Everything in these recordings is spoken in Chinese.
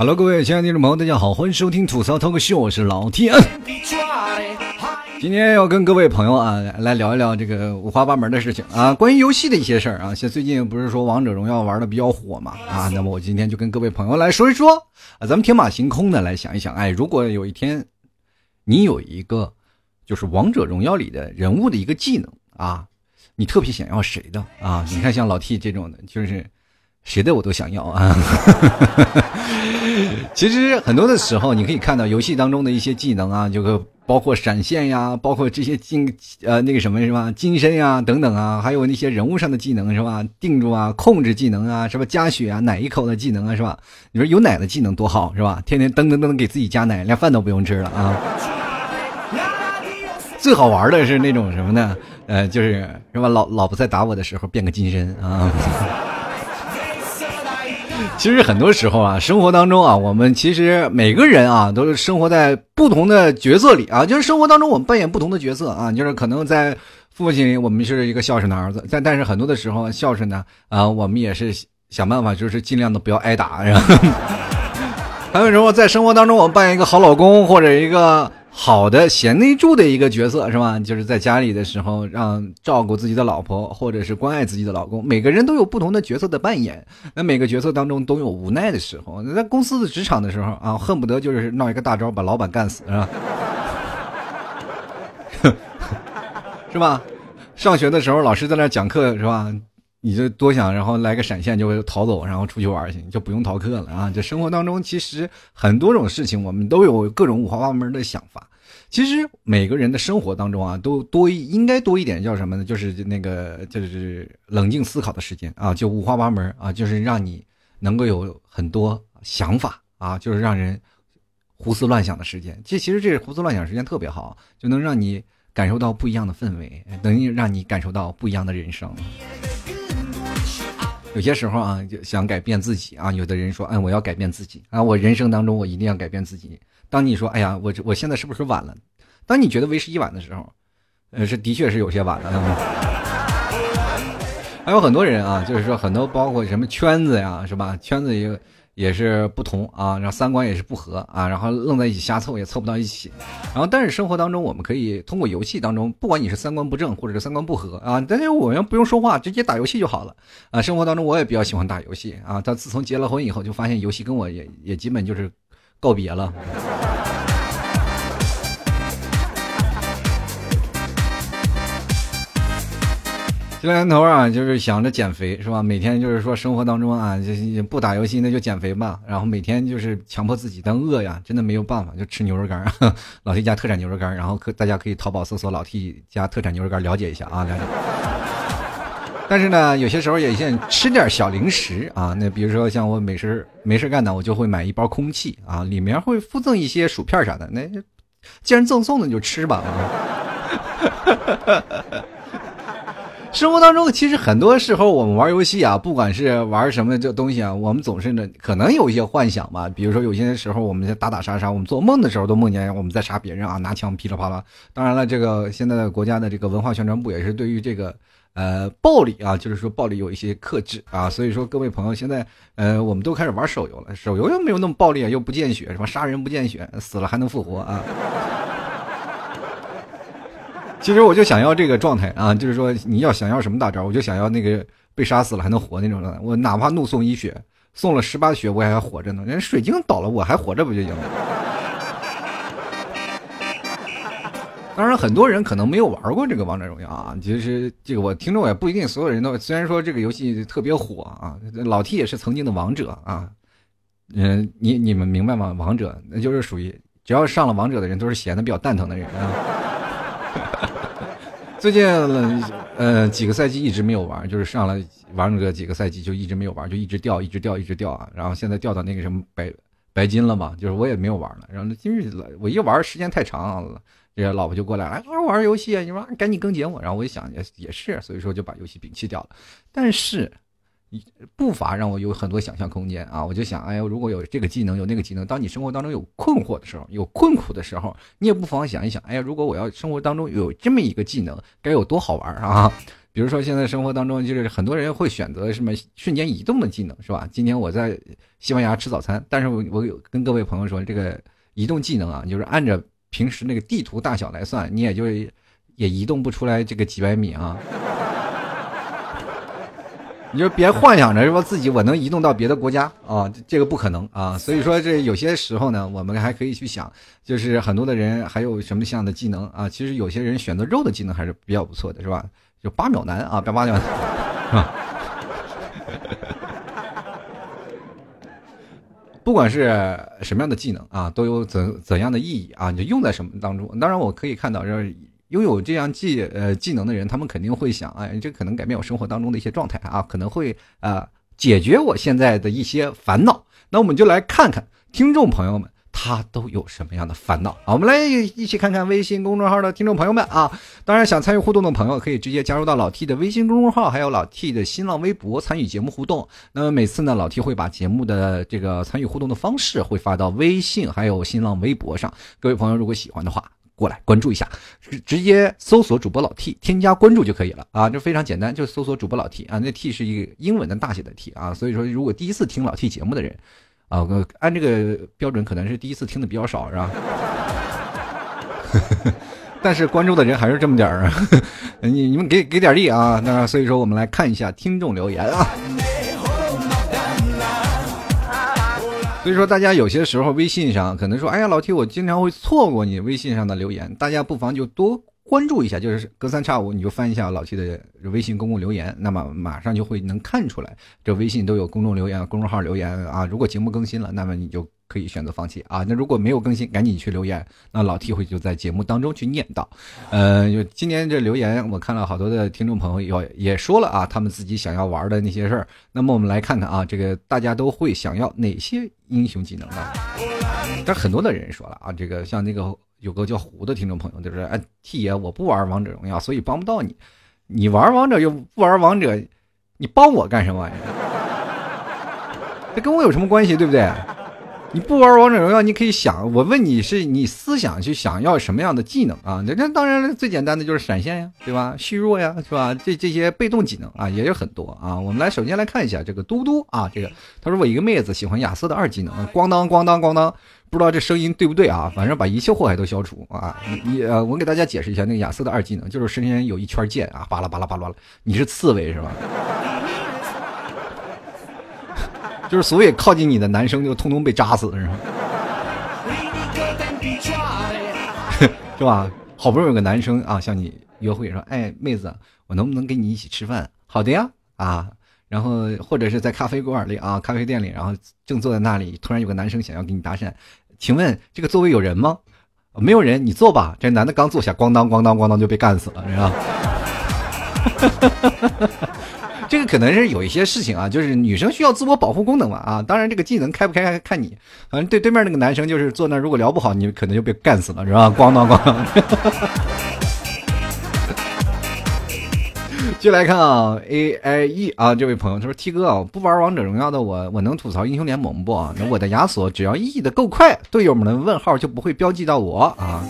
Hello，各位亲爱的听众朋友，大家好，欢迎收听吐槽脱口秀，我是老天。今天要跟各位朋友啊来聊一聊这个五花八门的事情啊，关于游戏的一些事儿啊。像最近不是说王者荣耀玩的比较火嘛啊，那么我今天就跟各位朋友来说一说啊，咱们天马行空的来想一想，哎，如果有一天你有一个就是王者荣耀里的人物的一个技能啊，你特别想要谁的啊？你看像老 T 这种的，就是。谁的我都想要啊！其实很多的时候，你可以看到游戏当中的一些技能啊，就包括闪现呀，包括这些金呃那个什么是吧，金身呀等等啊，还有那些人物上的技能是吧，定住啊，控制技能啊，是吧，加血啊，奶一口的技能啊，是吧？你说有奶的技能多好是吧？天天噔噔噔给自己加奶，连饭都不用吃了啊！最好玩的是那种什么呢？呃，就是是吧？老老婆在打我的时候变个金身啊！其实很多时候啊，生活当中啊，我们其实每个人啊，都是生活在不同的角色里啊。就是生活当中，我们扮演不同的角色啊。就是可能在父亲，我们是一个孝顺的儿子，但但是很多的时候，孝顺呢，啊，我们也是想办法，就是尽量的不要挨打。还有什么在生活当中，我们扮演一个好老公或者一个。好的贤内助的一个角色是吧？就是在家里的时候，让照顾自己的老婆，或者是关爱自己的老公。每个人都有不同的角色的扮演，那每个角色当中都有无奈的时候。在公司的职场的时候啊，恨不得就是闹一个大招把老板干死，是吧？是吧？上学的时候老师在那讲课是吧？你就多想，然后来个闪现就会逃走，然后出去玩去，就不用逃课了啊！这生活当中其实很多种事情，我们都有各种五花八门的想法。其实每个人的生活当中啊，都多应该多一点叫什么呢？就是那个就是冷静思考的时间啊，就五花八门啊，就是让你能够有很多想法啊，就是让人胡思乱想的时间。这其实这胡思乱想时间特别好，就能让你感受到不一样的氛围，能让你感受到不一样的人生。有些时候啊，就想改变自己啊。有的人说，哎，我要改变自己啊，我人生当中我一定要改变自己。当你说，哎呀，我我现在是不是晚了？当你觉得为时已晚的时候，呃，是的确是有些晚了。还有很多人啊，就是说很多包括什么圈子呀，是吧？圈子也。也是不同啊，然后三观也是不合啊，然后愣在一起瞎凑也凑不到一起，然后但是生活当中我们可以通过游戏当中，不管你是三观不正或者是三观不合啊，但是我们不用说话，直接打游戏就好了啊。生活当中我也比较喜欢打游戏啊，但自从结了婚以后，就发现游戏跟我也也基本就是告别了。这年头啊，就是想着减肥，是吧？每天就是说生活当中啊，就不打游戏那就减肥吧。然后每天就是强迫自己，但饿呀，真的没有办法，就吃牛肉干。老 T 家特产牛肉干，然后可大家可以淘宝搜索老 T 家特产牛肉干，了解一下啊，了解。但是呢，有些时候也想吃点小零食啊。那比如说像我没事没事干呢，我就会买一包空气啊，里面会附赠一些薯片啥的。那既然赠送的，你就吃吧啊。生活当中，其实很多时候我们玩游戏啊，不管是玩什么这东西啊，我们总是呢，可能有一些幻想吧。比如说，有些时候我们在打打杀杀，我们做梦的时候都梦见我们在杀别人啊，拿枪噼里啪啦。当然了，这个现在的国家的这个文化宣传部也是对于这个呃暴力啊，就是说暴力有一些克制啊。所以说，各位朋友，现在呃，我们都开始玩手游了，手游又没有那么暴力，又不见血，什么杀人不见血，死了还能复活啊。其实我就想要这个状态啊，就是说你要想要什么大招，我就想要那个被杀死了还能活那种的。我哪怕怒送一血，送了十八血我也还活着呢。人水晶倒了我还活着不就行了？当然，很多人可能没有玩过这个王者荣耀啊。其实这个我听众也不一定所有人都。虽然说这个游戏特别火啊，老 T 也是曾经的王者啊。嗯，你你们明白吗？王者那就是属于只要上了王者的人都是闲的比较蛋疼的人啊。最近呃几个赛季一直没有玩，就是上来玩了个几个赛季就一直没有玩，就一直掉，一直掉，一直掉啊。然后现在掉到那个什么白白金了嘛，就是我也没有玩了。然后今日我一玩时间太长了，这老婆就过来，哎，玩游戏啊，你说赶紧更节目。然后我一想也也是，所以说就把游戏摒弃掉了。但是。步伐让我有很多想象空间啊！我就想，哎呀，如果有这个技能，有那个技能，当你生活当中有困惑的时候，有困苦的时候，你也不妨想一想，哎呀，如果我要生活当中有这么一个技能，该有多好玩啊！比如说现在生活当中，就是很多人会选择什么瞬间移动的技能，是吧？今天我在西班牙吃早餐，但是我我有跟各位朋友说，这个移动技能啊，就是按照平时那个地图大小来算，你也就也移动不出来这个几百米啊。你就别幻想着说自己我能移动到别的国家啊，这个不可能啊。所以说这有些时候呢，我们还可以去想，就是很多的人还有什么样的技能啊？其实有些人选择肉的技能还是比较不错的，是吧？就八秒男啊，八八秒，啊。不管是什么样的技能啊，都有怎怎样的意义啊？你就用在什么当中？当然，我可以看到就是。拥有这样技呃技能的人，他们肯定会想，哎，这可能改变我生活当中的一些状态啊，可能会啊解决我现在的一些烦恼。那我们就来看看听众朋友们他都有什么样的烦恼啊？我们来一起看看微信公众号的听众朋友们啊。当然，想参与互动的朋友可以直接加入到老 T 的微信公众号，还有老 T 的新浪微博参与节目互动。那么每次呢，老 T 会把节目的这个参与互动的方式会发到微信还有新浪微博上。各位朋友，如果喜欢的话。过来关注一下，直接搜索主播老 T，添加关注就可以了啊，这非常简单，就搜索主播老 T 啊，那 T 是一个英文的大写的 T 啊，所以说如果第一次听老 T 节目的人，啊，按这个标准可能是第一次听的比较少是吧？但是关注的人还是这么点儿啊，你你们给给点力啊，那所以说我们来看一下听众留言啊。所以说，大家有些时候微信上可能说：“哎呀，老 T，我经常会错过你微信上的留言。”大家不妨就多关注一下，就是隔三差五你就翻一下老 T 的微信公共留言，那么马上就会能看出来，这微信都有公众留言、公众号留言啊。如果节目更新了，那么你就。可以选择放弃啊！那如果没有更新，赶紧去留言，那老 T 会就在节目当中去念叨。呃，就今年这留言，我看了好多的听众朋友也也说了啊，他们自己想要玩的那些事儿。那么我们来看看啊，这个大家都会想要哪些英雄技能呢？但很多的人说了啊，这个像那个有个叫胡的听众朋友就是，哎，T 爷我不玩王者荣耀，所以帮不到你。你玩王者又不玩王者，你帮我干什么玩意儿？这跟我有什么关系，对不对？你不玩王者荣耀，你可以想，我问你是你思想去想要什么样的技能啊？那那当然最简单的就是闪现呀，对吧？虚弱呀，是吧？这这些被动技能啊也有很多啊。我们来首先来看一下这个嘟嘟啊，这个他说我一个妹子喜欢亚瑟的二技能，咣当咣当咣当，不知道这声音对不对啊？反正把一切祸害都消除啊！你呃，我给大家解释一下，那个亚瑟的二技能就是身边有一圈剑啊，巴拉巴拉巴拉，你是刺猬是吧？就是所有靠近你的男生就通通被扎死，是吧？是吧？好不容易有个男生啊向你约会，说：“哎，妹子，我能不能跟你一起吃饭？”好的呀，啊，然后或者是在咖啡馆里啊，咖啡店里，然后正坐在那里，突然有个男生想要跟你搭讪，请问这个座位有人吗？没有人，你坐吧。这男的刚坐下，咣当咣当咣当就被干死了，是吧？这个可能是有一些事情啊，就是女生需要自我保护功能嘛啊，当然这个技能开不开看你，反正对对面那个男生就是坐那，如果聊不好，你可能就被干死了，是吧？咣当咣当。就来看啊，A I E 啊，这位朋友他说：“T 哥啊，不玩王者荣耀的我，我能吐槽英雄联盟不？那我的亚索只要 E 的够快，队友们的问号就不会标记到我啊。”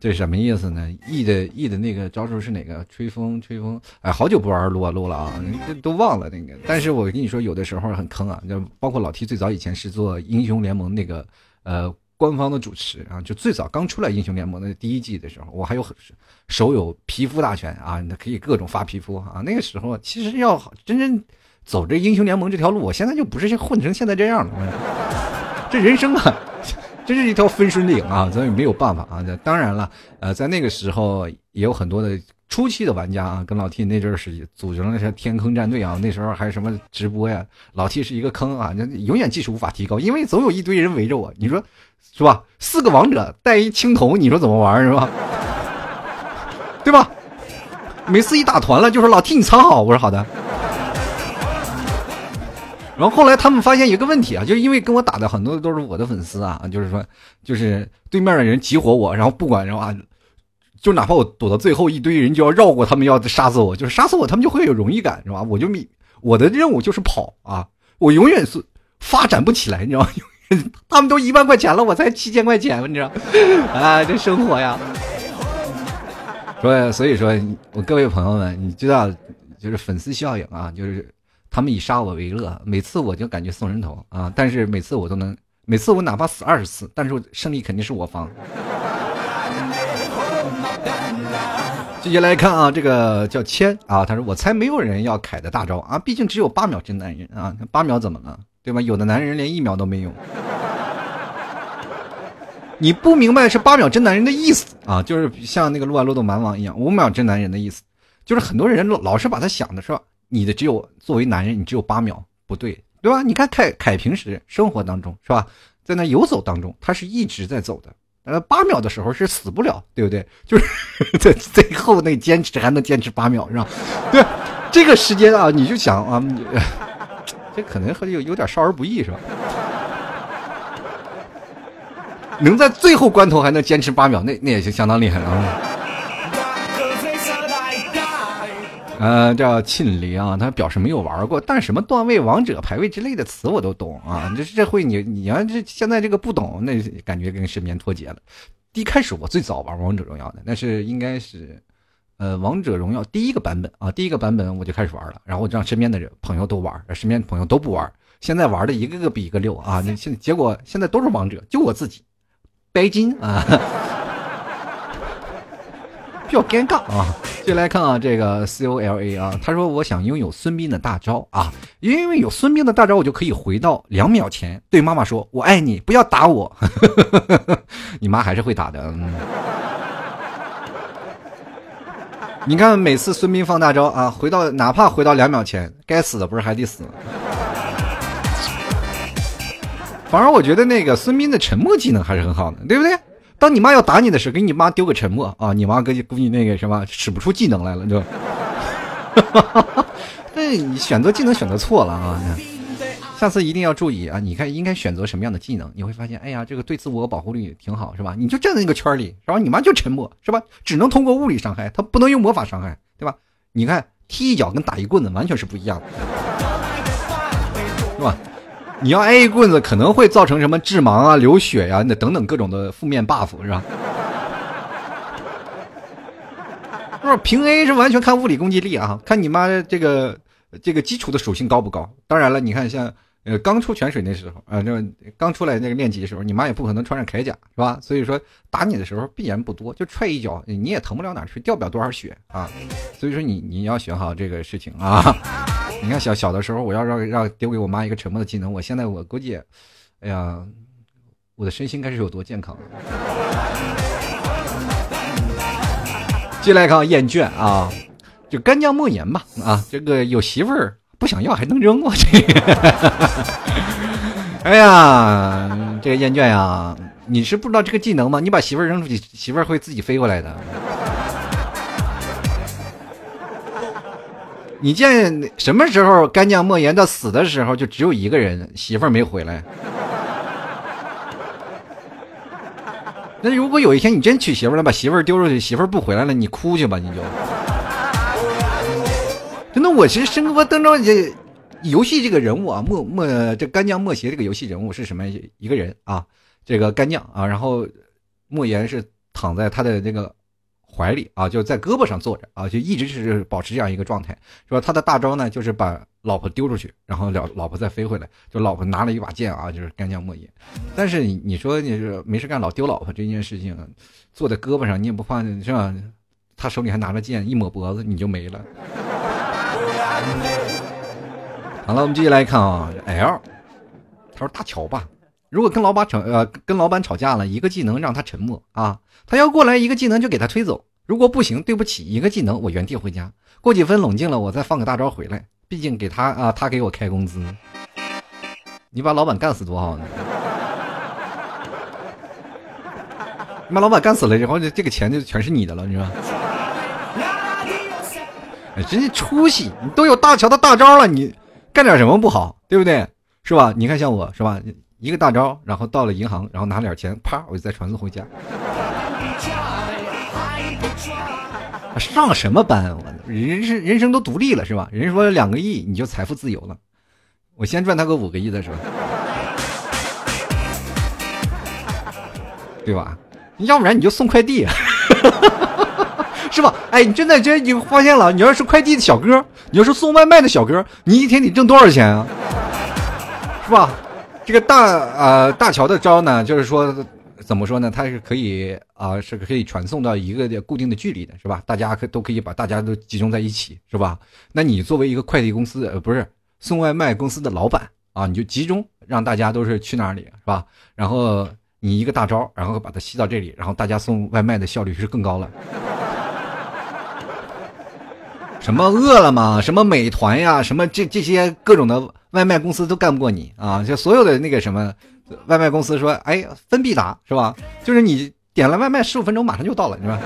这什么意思呢？E 的 E 的那个招数是哪个？吹风，吹风。哎，好久不玩撸啊撸了啊，都忘了那个。但是我跟你说，有的时候很坑啊。就包括老 T 最早以前是做英雄联盟那个呃官方的主持啊，就最早刚出来英雄联盟的第一季的时候，我还有手有皮肤大全啊，那可以各种发皮肤啊。那个时候其实要真正走这英雄联盟这条路，我现在就不是混成现在这样了。这人生啊。这是一条分水岭啊，咱也没有办法啊。当然了，呃，在那个时候也有很多的初期的玩家啊，跟老 T 那阵儿是组成了些天坑战队啊。那时候还什么直播呀，老 T 是一个坑啊，那永远技术无法提高，因为总有一堆人围着我。你说是吧？四个王者带一青铜，你说怎么玩是吧？对吧？每次一打团了，就说老 T 你藏好，我说好的。然后后来他们发现一个问题啊，就是因为跟我打的很多都是我的粉丝啊，就是说，就是对面的人集火我，然后不管然后啊，就哪怕我躲到最后，一堆人就要绕过他们，要杀死我，就是杀死我，他们就会有荣誉感，是吧？我就我的任务就是跑啊，我永远是发展不起来，你知道吗？他们都一万块钱了，我才七千块钱，你知道？啊，这生活呀。所以所以说，我各位朋友们，你知道。就是粉丝效应啊，就是他们以杀我为乐，每次我就感觉送人头啊，但是每次我都能，每次我哪怕死二十次，但是胜利肯定是我方。继续来看啊，这个叫谦啊，他说我猜没有人要凯的大招啊，毕竟只有八秒真男人啊，八秒怎么了？对吧？有的男人连一秒都没有。你不明白是八秒真男人的意思啊，就是像那个撸啊撸的蛮王一样，五秒真男人的意思，就是很多人老是把他想的是吧？你的只有作为男人，你只有八秒，不对，对吧？你看凯凯平时生活当中是吧，在那游走当中，他是一直在走的。呃，八秒的时候是死不了，对不对？就是 在最后那坚持还能坚持八秒，是吧？对，这个时间啊，你就想啊，这可能有有点少儿不宜，是吧？能在最后关头还能坚持八秒，那那也是相当厉害了啊。呃，叫庆黎啊，他表示没有玩过，但什么段位、王者排位之类的词我都懂啊。这这会你你要这现在这个不懂，那感觉跟身边脱节了。一开始我最早玩王者荣耀的，那是应该是，呃，王者荣耀第一个版本啊，第一个版本我就开始玩了，然后让身边的人朋友都玩，身边朋友都不玩。现在玩的一个个比一个溜啊，那现结果现在都是王者，就我自己，白金啊。比较尴尬啊！接下来看啊，这个 C O L A 啊，他说我想拥有孙膑的大招啊，因为有孙膑的大招，我就可以回到两秒前，对妈妈说“我爱你”，不要打我。你妈还是会打的。嗯、你看每次孙膑放大招啊，回到哪怕回到两秒前，该死的不是还得死？反而我觉得那个孙膑的沉默技能还是很好的，对不对？当你妈要打你的时候，给你妈丢个沉默啊！你妈估计估计那个什么使不出技能来了，就。那你选择技能选择错了啊！下次一定要注意啊！你看应该选择什么样的技能，你会发现，哎呀，这个对自我保护力挺好，是吧？你就站在那个圈里，然后你妈就沉默，是吧？只能通过物理伤害，他不能用魔法伤害，对吧？你看踢一脚跟打一棍子完全是不一样的，是吧？你要挨一棍子，可能会造成什么致盲啊、流血呀，那等等各种的负面 buff 是吧？是？平 A 是完全看物理攻击力啊，看你妈这个这个基础的属性高不高？当然了，你看像。呃，刚出泉水那时候，啊，那刚出来那个练级的时候，你妈也不可能穿上铠甲，是吧？所以说打你的时候必然不多，就踹一脚，你也疼不了哪去，掉不了多少血啊。所以说你你要学好这个事情啊。你看小小的时候，我要让让丢给我妈一个沉默的技能，我现在我估计，哎呀，我的身心该是有多健康。进来看厌倦啊，就干将莫言吧啊，这个有媳妇儿。不想要还能扔我去？哎呀，这个厌倦呀，你是不知道这个技能吗？你把媳妇儿扔出去，媳妇儿会自己飞过来的。你见什么时候干将莫言到死的时候就只有一个人，媳妇儿没回来？那如果有一天你真娶媳妇了，把媳妇儿丢出去，媳妇儿不回来了，你哭去吧，你就。真的，我其实生活当中这游戏这个人物啊，莫莫这干将莫邪这个游戏人物是什么一个人啊？这个干将啊，然后莫言是躺在他的这个怀里啊，就在胳膊上坐着啊，就一直是保持这样一个状态，是吧？他的大招呢，就是把老婆丢出去，然后了老婆再飞回来，就老婆拿了一把剑啊，就是干将莫邪。但是你说你是没事干老丢老婆这件事情，坐在胳膊上你也不怕是吧？他手里还拿着剑，一抹脖子你就没了。好了，我们继续来看啊。L，他说大乔吧，如果跟老板吵呃跟老板吵架了，一个技能让他沉默啊，他要过来一个技能就给他推走。如果不行，对不起，一个技能我原地回家，过几分冷静了我再放个大招回来。毕竟给他啊，他给我开工资，你把老板干死多好呢？你把老板干死了以后，这这个钱就全是你的了，你说？真是出息！你都有大乔的大招了，你干点什么不好，对不对？是吧？你看像我是吧？一个大招，然后到了银行，然后拿点钱，啪，我就再传送回家。上什么班？我人生人生都独立了是吧？人说两个亿你就财富自由了，我先赚他个五个亿再说，对吧？要不然你就送快递。是吧？哎，你真的，真你发现了，你要是快递的小哥，你要是送外卖的小哥，你一天得挣多少钱啊？是吧？这个大呃大乔的招呢，就是说怎么说呢？它是可以啊，是可以传送到一个固定的距离的，是吧？大家可都可以把大家都集中在一起，是吧？那你作为一个快递公司呃不是送外卖公司的老板啊，你就集中让大家都是去哪里，是吧？然后你一个大招，然后把它吸到这里，然后大家送外卖的效率是更高了。什么饿了么，什么美团呀，什么这这些各种的外卖公司都干不过你啊！就所有的那个什么外卖公司说，哎，分必达是吧？就是你点了外卖，十五分钟马上就到了，是吧？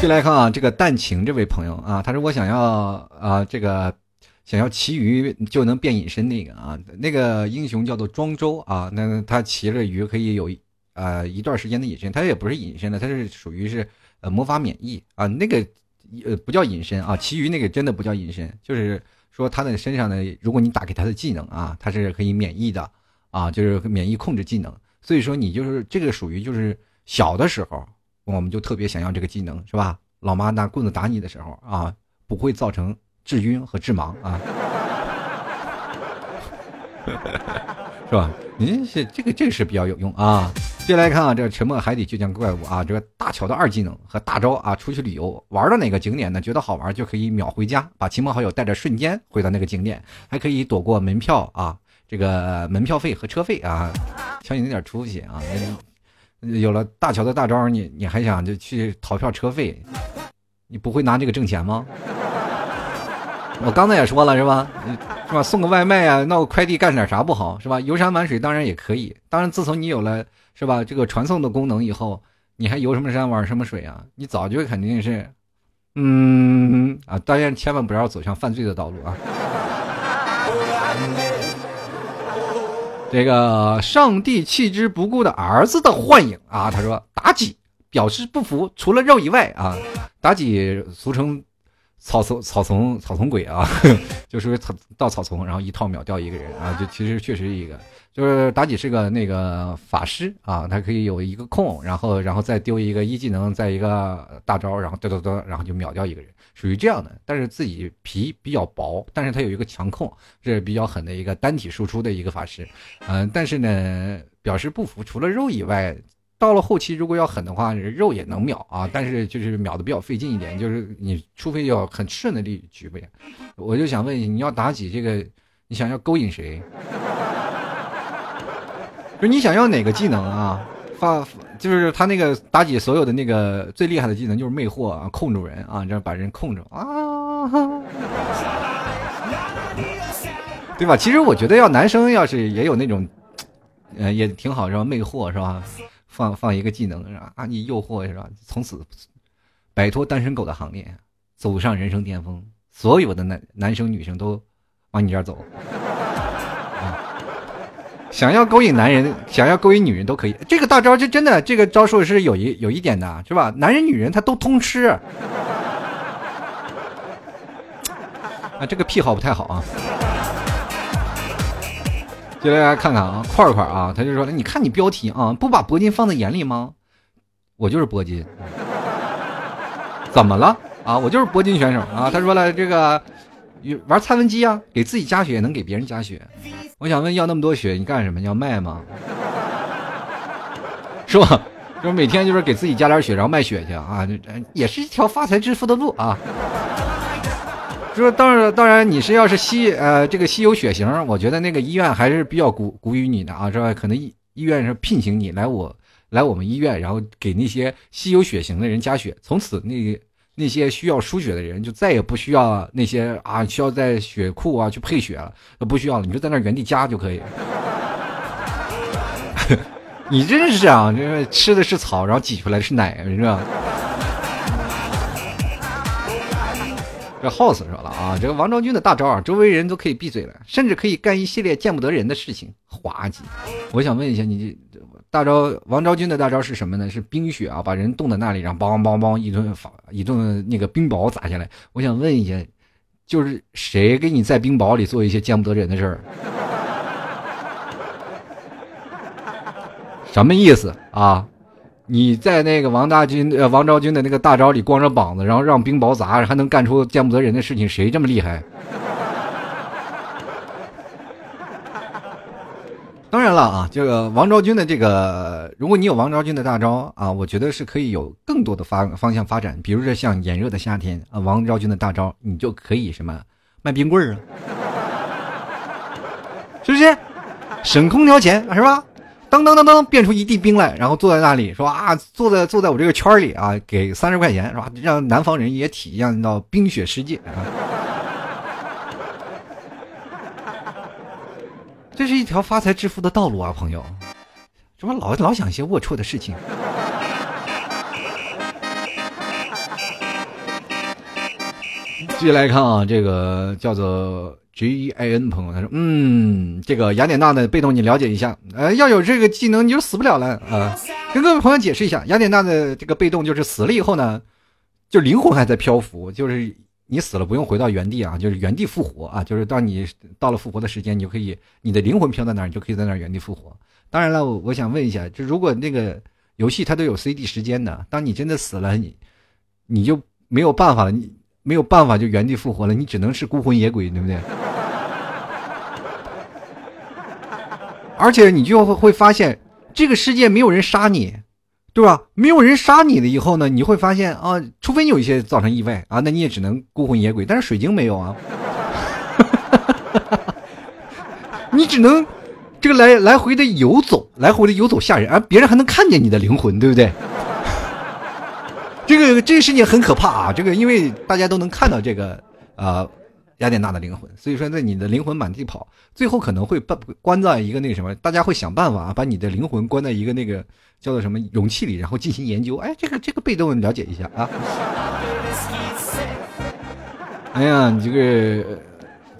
进来看啊，这个淡情这位朋友啊，他说我想要啊，这个想要骑鱼就能变隐身那个啊，那个英雄叫做庄周啊，那他骑着鱼可以有。呃，一段时间的隐身，它也不是隐身的，它是属于是呃魔法免疫啊，那个呃不叫隐身啊，其余那个真的不叫隐身，就是说他的身上呢，如果你打给他的技能啊，他是可以免疫的啊，就是免疫控制技能，所以说你就是这个属于就是小的时候，我们就特别想要这个技能是吧？老妈拿棍子打你的时候啊，不会造成致晕和致盲啊。是吧？您是这个这个是比较有用啊。接下来看啊，这个沉默海底倔强怪物啊，这个大乔的二技能和大招啊，出去旅游玩到哪个景点呢？觉得好玩就可以秒回家，把亲朋好友带着瞬间回到那个景点，还可以躲过门票啊，这个门票费和车费啊。瞧你那点出息啊！有了大乔的大招，你你还想就去逃票车费？你不会拿这个挣钱吗？我刚才也说了是吧？是吧？送个外卖啊，闹个快递干点啥不好是吧？游山玩水当然也可以。当然，自从你有了是吧这个传送的功能以后，你还游什么山玩什么水啊？你早就肯定是，嗯啊，当然千万不要走向犯罪的道路啊。这个上帝弃之不顾的儿子的幻影啊，他说妲己表示不服，除了肉以外啊，妲己俗称。草丛草丛草丛鬼啊，就是草到草丛，然后一套秒掉一个人啊，就其实确实一个，就是妲己是个那个法师啊，他可以有一个控，然后然后再丢一个一技能，再一个大招，然后嘚嘚嘚，然后就秒掉一个人，属于这样的。但是自己皮比较薄，但是他有一个强控，这是比较狠的一个单体输出的一个法师，嗯，但是呢，表示不服，除了肉以外。到了后期，如果要狠的话，肉也能秒啊，但是就是秒的比较费劲一点，就是你除非要很顺的力举呗。我就想问你，你要妲己这个，你想要勾引谁？就你想要哪个技能啊？发就是他那个妲己所有的那个最厉害的技能就是魅惑啊，控住人啊，这样把人控住啊，对吧？其实我觉得要男生要是也有那种，呃，也挺好是吧？魅惑是吧？放放一个技能是吧？啊，你诱惑是吧？从此摆脱单身狗的行列，走上人生巅峰。所有的男男生女生都往你这儿走。想要勾引男人，想要勾引女人都可以。这个大招就真的，这个招数是有一有一点的，是吧？男人女人他都通吃。啊，这个癖好不太好啊。接下来看看啊，块块啊，他就说了：“你看你标题啊，不把铂金放在眼里吗？我就是铂金，怎么了啊？我就是铂金选手啊。”他说了：“这个玩蔡文姬啊，给自己加血能给别人加血。我想问，要那么多血你干什么？要卖吗？是吧？就是每天就是给自己加点血，然后卖血去啊，也是一条发财致富的路啊。”说当然，当然，你是要是稀呃这个稀有血型，我觉得那个医院还是比较鼓鼓于你的啊，是吧？可能医医院是聘请你来我来我们医院，然后给那些稀有血型的人加血，从此那那些需要输血的人就再也不需要那些啊需要在血库啊去配血了，都不需要了，你就在那原地加就可以。你真是啊，这吃的是草，然后挤出来的是奶，是吧？这 house 说了啊，这个王昭君的大招啊，周围人都可以闭嘴了，甚至可以干一系列见不得人的事情，滑稽。我想问一下，你这大招王昭君的大招是什么呢？是冰雪啊，把人冻在那里，然后梆梆梆一顿法一顿那个冰雹砸下来。我想问一下，就是谁给你在冰雹里做一些见不得人的事儿？什么意思啊？你在那个王大军呃王昭君的那个大招里光着膀子，然后让冰雹砸，还能干出见不得人的事情，谁这么厉害？当然了啊，这个王昭君的这个，如果你有王昭君的大招啊，我觉得是可以有更多的发方向发展。比如说像炎热的夏天啊，王昭君的大招，你就可以什么卖冰棍儿啊，是不是？省空调钱是吧？当当当当，变出一地冰来，然后坐在那里说啊，坐在坐在我这个圈里啊，给三十块钱是吧？让南方人也体验到冰雪世界。这是一条发财致富的道路啊，朋友！怎么老老想一些龌龊的事情？继续来看啊，这个叫做 G I N 朋友，他说：“嗯，这个雅典娜的被动你了解一下，呃，要有这个技能你就死不了了啊。”跟各位朋友解释一下，雅典娜的这个被动就是死了以后呢，就灵魂还在漂浮，就是。你死了不用回到原地啊，就是原地复活啊，就是当你到了复活的时间，你就可以，你的灵魂飘在那儿，你就可以在那儿原地复活。当然了，我想问一下，就如果那个游戏它都有 CD 时间的，当你真的死了，你你就没有办法了，你没有办法就原地复活了，你只能是孤魂野鬼，对不对？而且你就会会发现，这个世界没有人杀你。对吧？没有人杀你了以后呢，你会发现啊，除非你有一些造成意外啊，那你也只能孤魂野鬼。但是水晶没有啊，你只能这个来来回的游走，来回的游走吓人，而别人还能看见你的灵魂，对不对？这个这个事情很可怕啊！这个因为大家都能看到这个啊。雅典娜的灵魂，所以说，在你的灵魂满地跑，最后可能会关关在一个那个什么，大家会想办法啊把你的灵魂关在一个那个叫做什么容器里，然后进行研究。哎，这个这个被动了解一下啊。哎呀，你这个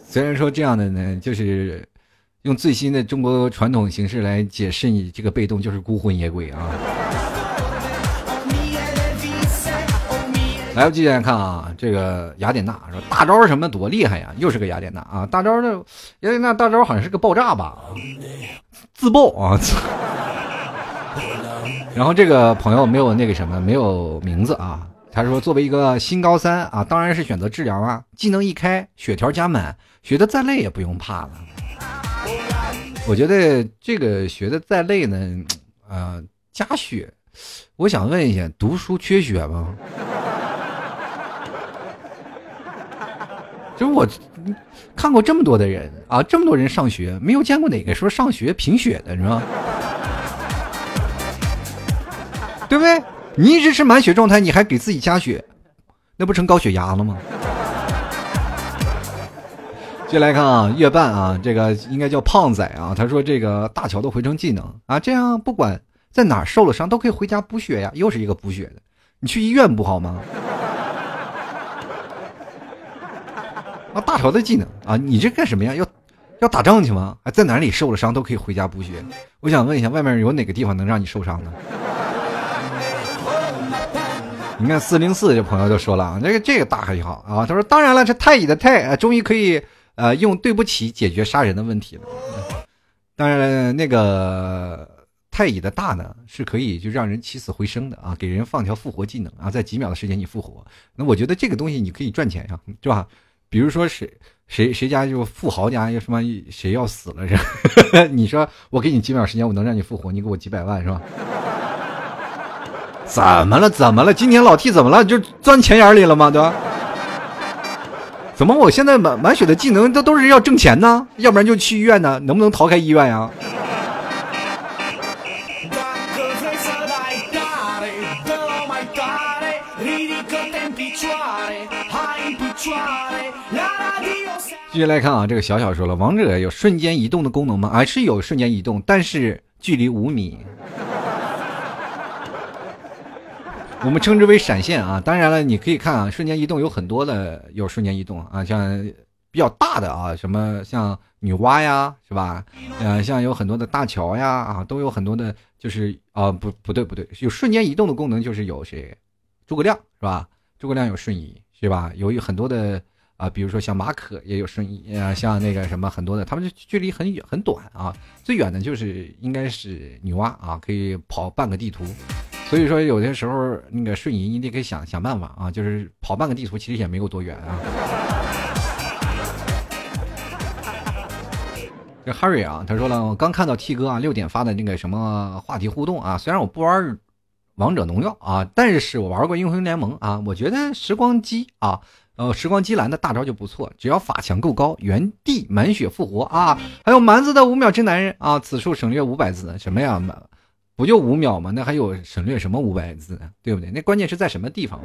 虽然说这样的呢，就是用最新的中国传统形式来解释你这个被动，就是孤魂野鬼啊。来，我继续来看啊，这个雅典娜说大招什么多厉害呀，又是个雅典娜啊，大招的雅典娜大招好像是个爆炸吧，自爆啊！然后这个朋友没有那个什么，没有名字啊。他说作为一个新高三啊，当然是选择治疗啊，技能一开，血条加满，学的再累也不用怕了。我觉得这个学的再累呢，呃，加血，我想问一下，读书缺血吗？就是我看过这么多的人啊，这么多人上学，没有见过哪个说上学贫血的，是吧？对不对？你一直是满血状态，你还给自己加血，那不成高血压了吗？接来看啊，月半啊，这个应该叫胖仔啊。他说这个大乔的回城技能啊，这样不管在哪受了伤都可以回家补血呀，又是一个补血的，你去医院不好吗？啊，大乔的技能啊，你这干什么呀？要要打仗去吗？哎，在哪里受了伤都可以回家补血。我想问一下，外面有哪个地方能让你受伤呢？你看四零四这朋友就说了啊，这个这个大还好啊。他说，当然了，这太乙的太啊终于可以呃用对不起解决杀人的问题了。当然了，那个太乙的大呢是可以就让人起死回生的啊，给人放条复活技能啊，在几秒的时间你复活。那我觉得这个东西你可以赚钱呀，是吧？比如说谁谁谁家就富豪家，又什么谁要死了是？你说我给你几秒时间，我能让你复活，你给我几百万是吧？怎么了？怎么了？今天老 T 怎么了？就钻钱眼里了吗？对吧？怎么我现在满满血的技能都都是要挣钱呢？要不然就去医院呢？能不能逃开医院呀？继续来看啊，这个小小说了，王者有瞬间移动的功能吗？啊，是有瞬间移动，但是距离五米，我们称之为闪现啊。当然了，你可以看啊，瞬间移动有很多的，有瞬间移动啊，像比较大的啊，什么像女娲呀，是吧？呃，像有很多的大乔呀，啊，都有很多的，就是啊，不，不对，不对，有瞬间移动的功能，就是有谁？诸葛亮是吧？诸葛亮有瞬移是吧？有很多的。啊，比如说像马可也有瞬移啊，像那个什么很多的，他们就距离很远很短啊，最远的就是应该是女娲啊，可以跑半个地图。所以说有些时候那个瞬移你得给想想办法啊，就是跑半个地图其实也没有多远啊。这 Harry 啊，他说了，我刚看到 T 哥啊六点发的那个什么话题互动啊，虽然我不玩王者荣耀啊，但是我玩过英雄联盟啊，我觉得时光机啊，呃，时光机蓝的大招就不错，只要法强够高，原地满血复活啊，还有蛮子的五秒真男人啊，此处省略五百字，什么呀？不就五秒吗？那还有省略什么五百字，对不对？那关键是在什么地方？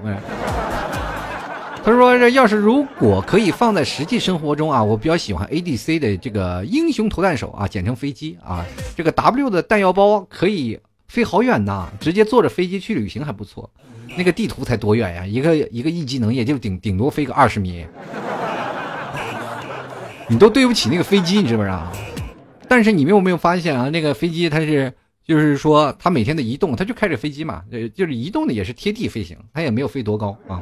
他说：“这要是如果可以放在实际生活中啊，我比较喜欢 A D C 的这个英雄投弹手啊，简称飞机啊。这个 W 的弹药包可以飞好远呐，直接坐着飞机去旅行还不错。那个地图才多远呀？一个一个 E 技能也就顶顶多飞个二十米，你都对不起那个飞机，你知不知道？但是你们有没有发现啊？那个飞机它是，就是说它每天的移动，它就开着飞机嘛，就是移动的也是贴地飞行，它也没有飞多高啊。”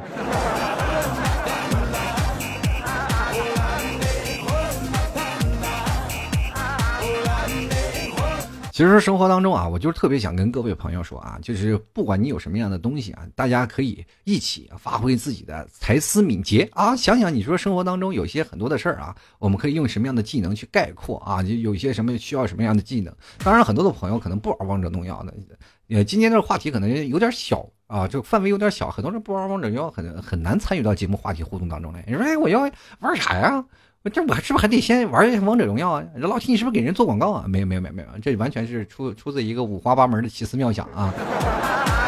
其实生活当中啊，我就是特别想跟各位朋友说啊，就是不管你有什么样的东西啊，大家可以一起发挥自己的才思敏捷啊。想想你说生活当中有些很多的事儿啊，我们可以用什么样的技能去概括啊？就有一些什么需要什么样的技能？当然，很多的朋友可能不玩王者荣耀的，呃，今天这个话题可能有点小啊，就范围有点小，很多人不玩王者荣耀，很很难参与到节目话题互动当中来。你说，哎，我要玩啥呀？这我是不是还得先玩一王者荣耀啊？老铁，你是不是给人做广告啊？没有没有没有没有，这完全是出出自一个五花八门的奇思妙想啊！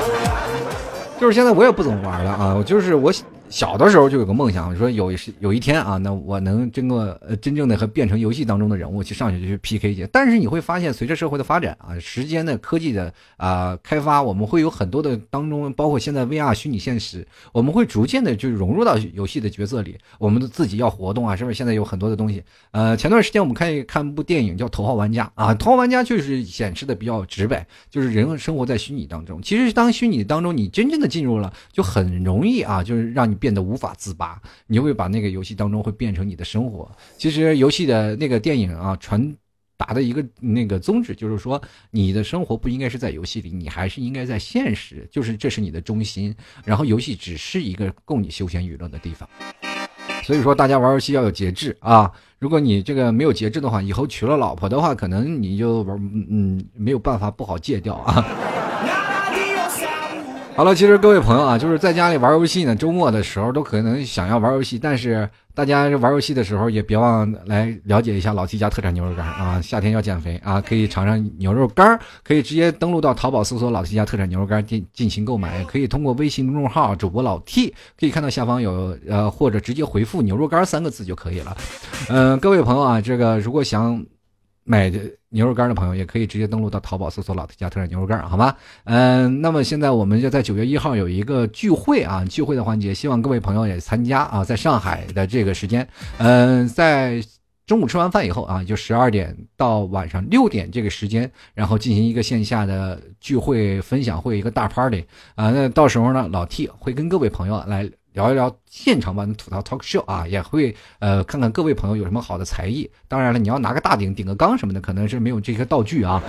就是现在我也不怎么玩了啊，我就是我。小的时候就有个梦想，说有一有一天啊，那我能真个呃真正的和变成游戏当中的人物去上去就去 PK 去。但是你会发现，随着社会的发展啊，时间的科技的啊开发，我们会有很多的当中，包括现在 VR 虚拟现实，我们会逐渐的就融入到游戏的角色里。我们的自己要活动啊，是不是？现在有很多的东西。呃，前段时间我们看看部电影叫《头号玩家》啊，《头号玩家》就是显示的比较直白，就是人生活在虚拟当中。其实当虚拟当中你真正的进入了，就很容易啊，就是让你。变得无法自拔，你会把那个游戏当中会变成你的生活。其实游戏的那个电影啊，传达的一个那个宗旨就是说，你的生活不应该是在游戏里，你还是应该在现实，就是这是你的中心。然后游戏只是一个供你休闲娱乐的地方。所以说，大家玩游戏要有节制啊！如果你这个没有节制的话，以后娶了老婆的话，可能你就玩嗯没有办法不好戒掉啊。好了，其实各位朋友啊，就是在家里玩游戏呢，周末的时候都可能想要玩游戏，但是大家玩游戏的时候也别忘来了解一下老 T 家特产牛肉干啊！夏天要减肥啊，可以尝尝牛肉干，可以直接登录到淘宝搜索老 T 家特产牛肉干进进行购买，可以通过微信公众号主播老 T 可以看到下方有呃，或者直接回复牛肉干三个字就可以了。嗯，各位朋友啊，这个如果想。买牛肉干的朋友也可以直接登录到淘宝搜索“老 T 家特产牛肉干”，好吗？嗯，那么现在我们就在九月一号有一个聚会啊，聚会的环节，希望各位朋友也参加啊，在上海的这个时间，嗯，在中午吃完饭以后啊，就十二点到晚上六点这个时间，然后进行一个线下的聚会分享会，一个大 party 啊，那到时候呢，老 T 会跟各位朋友来。聊一聊现场版的吐槽 talk show 啊，也会呃看看各位朋友有什么好的才艺。当然了，你要拿个大鼎顶个缸什么的，可能是没有这些道具啊。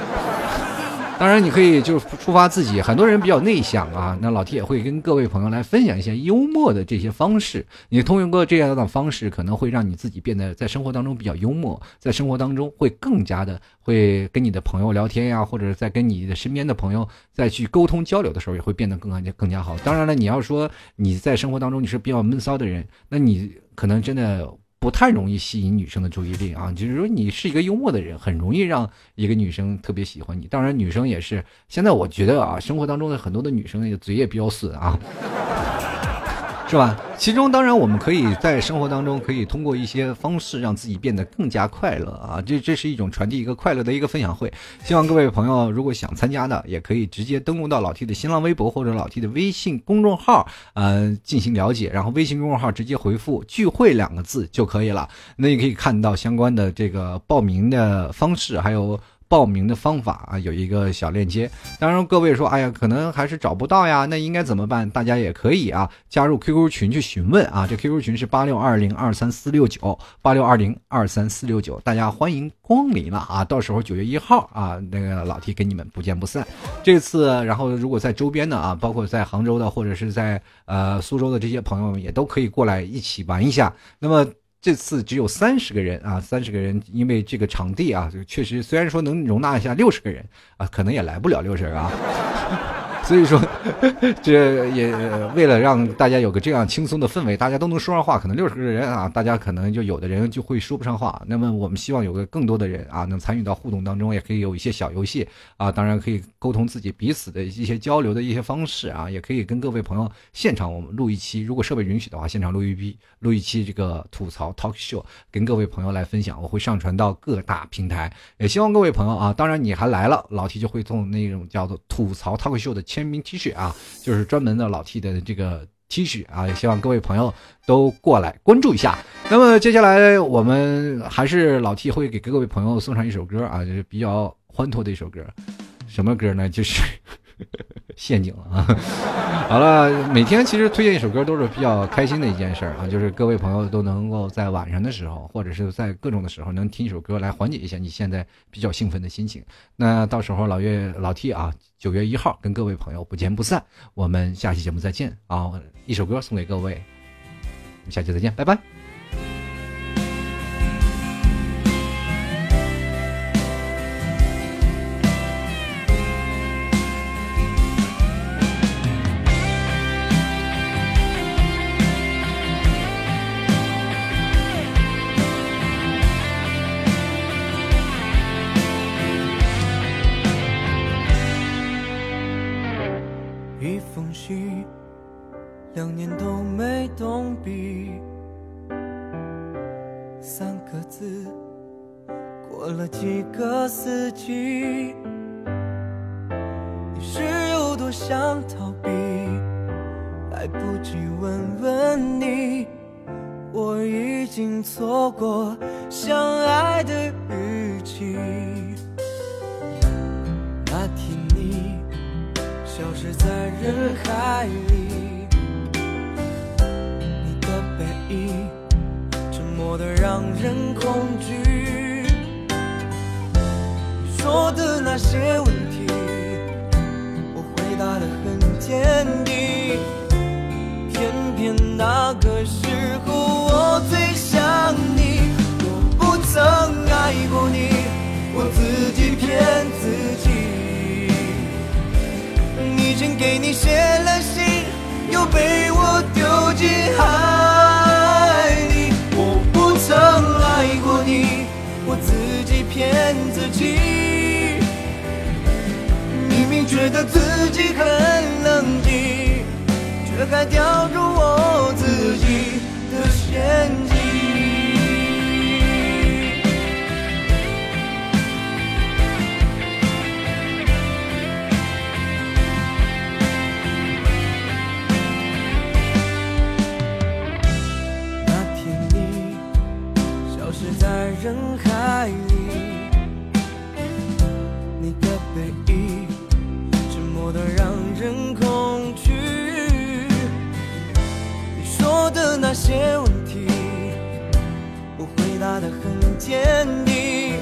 当然，你可以就是触发自己。很多人比较内向啊，那老 T 也会跟各位朋友来分享一些幽默的这些方式。你通过这样的方式，可能会让你自己变得在生活当中比较幽默，在生活当中会更加的会跟你的朋友聊天呀，或者在跟你的身边的朋友再去沟通交流的时候，也会变得更加更加好。当然了，你要说你在生活当中你是比较闷骚的人，那你可能真的。不太容易吸引女生的注意力啊，就是说你是一个幽默的人，很容易让一个女生特别喜欢你。当然，女生也是。现在我觉得啊，生活当中的很多的女生那个嘴也比较损啊。是吧？其中当然，我们可以在生活当中可以通过一些方式让自己变得更加快乐啊！这这是一种传递一个快乐的一个分享会。希望各位朋友如果想参加的，也可以直接登录到老 T 的新浪微博或者老 T 的微信公众号，呃，进行了解。然后微信公众号直接回复“聚会”两个字就可以了。那也可以看到相关的这个报名的方式，还有。报名的方法啊，有一个小链接。当然，各位说，哎呀，可能还是找不到呀，那应该怎么办？大家也可以啊，加入 QQ 群去询问啊。这 QQ 群是八六二零二三四六九八六二零二三四六九，大家欢迎光临了啊！到时候九月一号啊，那个老 T 跟你们不见不散。这次，然后如果在周边的啊，包括在杭州的或者是在呃苏州的这些朋友们，也都可以过来一起玩一下。那么这次只有三十个人啊，三十个人，因为这个场地啊，就确实虽然说能容纳一下六十个人啊，可能也来不了六十个啊。所以说，这也为了让大家有个这样轻松的氛围，大家都能说上话。可能六十个人啊，大家可能就有的人就会说不上话。那么我们希望有个更多的人啊，能参与到互动当中，也可以有一些小游戏啊，当然可以沟通自己彼此的一些交流的一些方式啊，也可以跟各位朋友现场我们录一期，如果设备允许的话，现场录一批录一期这个吐槽 talk show，跟各位朋友来分享。我会上传到各大平台，也希望各位朋友啊，当然你还来了，老 T 就会送那种叫做吐槽 talk show 的签签名 T 恤啊，就是专门的老 T 的这个 T 恤啊，也希望各位朋友都过来关注一下。那么接下来我们还是老 T 会给各位朋友送上一首歌啊，就是比较欢脱的一首歌，什么歌呢？就是 陷阱了啊。好了，每天其实推荐一首歌都是比较开心的一件事啊，就是各位朋友都能够在晚上的时候，或者是在各种的时候，能听一首歌来缓解一下你现在比较兴奋的心情。那到时候老岳老 T 啊，九月一号跟各位朋友不见不散。我们下期节目再见啊！一首歌送给各位，我们下期再见，拜拜。两年都没动笔，三个字，过了几个四季。你是有多想逃避？来不及问问你，我已经错过相爱的日期。那天你。消失在人海里，的背影沉默的让人恐惧。你说的那些问题，我回答的很坚定。偏偏那个时候我最想你，我不曾爱过你，我自己骗自己。已经给你写了信，又被我丢进海骗自己。明明觉得自己很冷静，却还掉入我自己的陷阱。些问题，我回答的很坚定。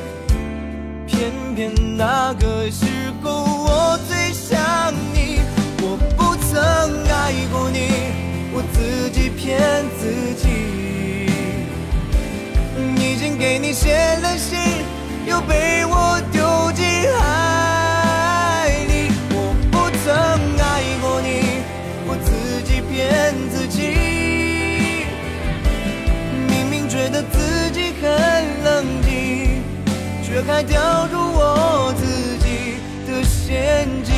偏偏那个时候我最想你，我不曾爱过你，我自己骗自己。已经给你写了信，又被我却还掉入我自己的陷阱。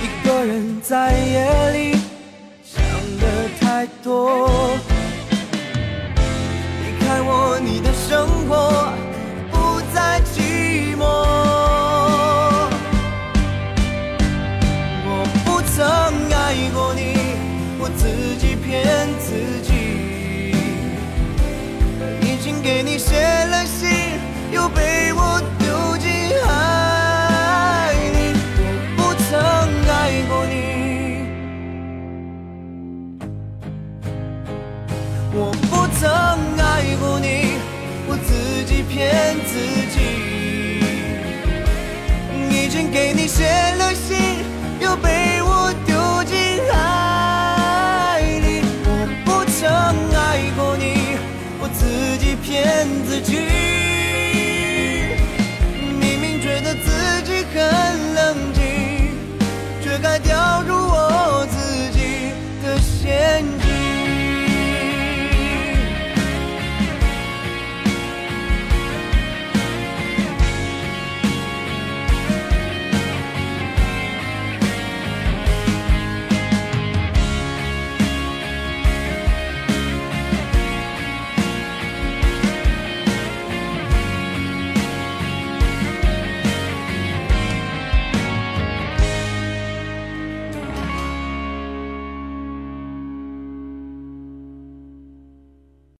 一个人在骗自己。已经给你写了